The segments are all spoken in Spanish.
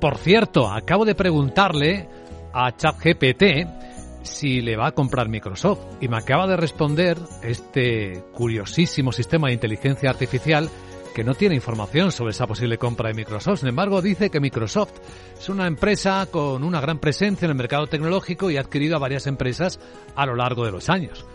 Por cierto, acabo de preguntarle a ChatGPT si le va a comprar Microsoft y me acaba de responder este curiosísimo sistema de inteligencia artificial que no tiene información sobre esa posible compra de Microsoft. Sin embargo, dice que Microsoft es una empresa con una gran presencia en el mercado tecnológico y ha adquirido a varias empresas a lo largo de los años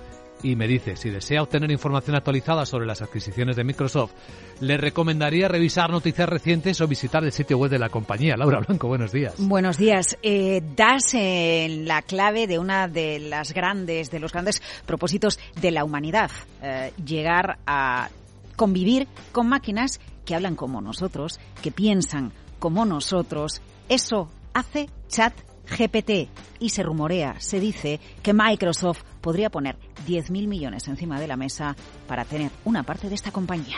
y me dice, si desea obtener información actualizada sobre las adquisiciones de Microsoft, le recomendaría revisar noticias recientes o visitar el sitio web de la compañía. Laura Blanco, buenos días. Buenos días. Eh, das en la clave de una de las grandes, de los grandes propósitos de la humanidad, eh, llegar a convivir con máquinas que hablan como nosotros, que piensan como nosotros. Eso hace chat GPT y se rumorea, se dice que Microsoft podría poner 10.000 millones encima de la mesa para tener una parte de esta compañía.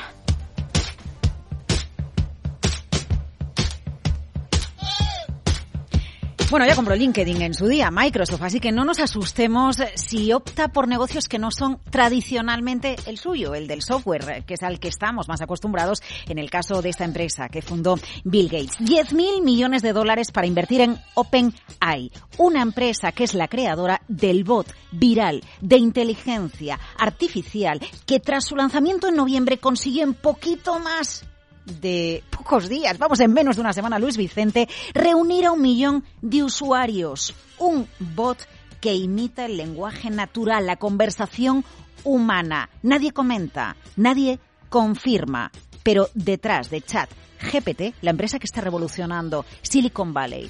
Bueno, ya compró LinkedIn en su día, Microsoft, así que no nos asustemos si opta por negocios que no son tradicionalmente el suyo, el del software, que es al que estamos más acostumbrados en el caso de esta empresa que fundó Bill Gates. 10.000 millones de dólares para invertir en OpenAI, una empresa que es la creadora del bot viral de inteligencia artificial que tras su lanzamiento en noviembre consiguió en poquito más de pocos días, vamos en menos de una semana, Luis Vicente, reunir a un millón de usuarios. Un bot que imita el lenguaje natural, la conversación humana. Nadie comenta, nadie confirma. Pero detrás de Chat GPT, la empresa que está revolucionando Silicon Valley,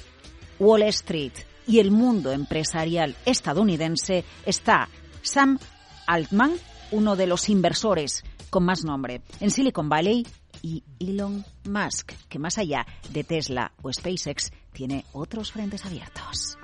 Wall Street y el mundo empresarial estadounidense, está Sam Altman, uno de los inversores con más nombre. En Silicon Valley y Elon Musk, que más allá de Tesla o SpaceX tiene otros frentes abiertos.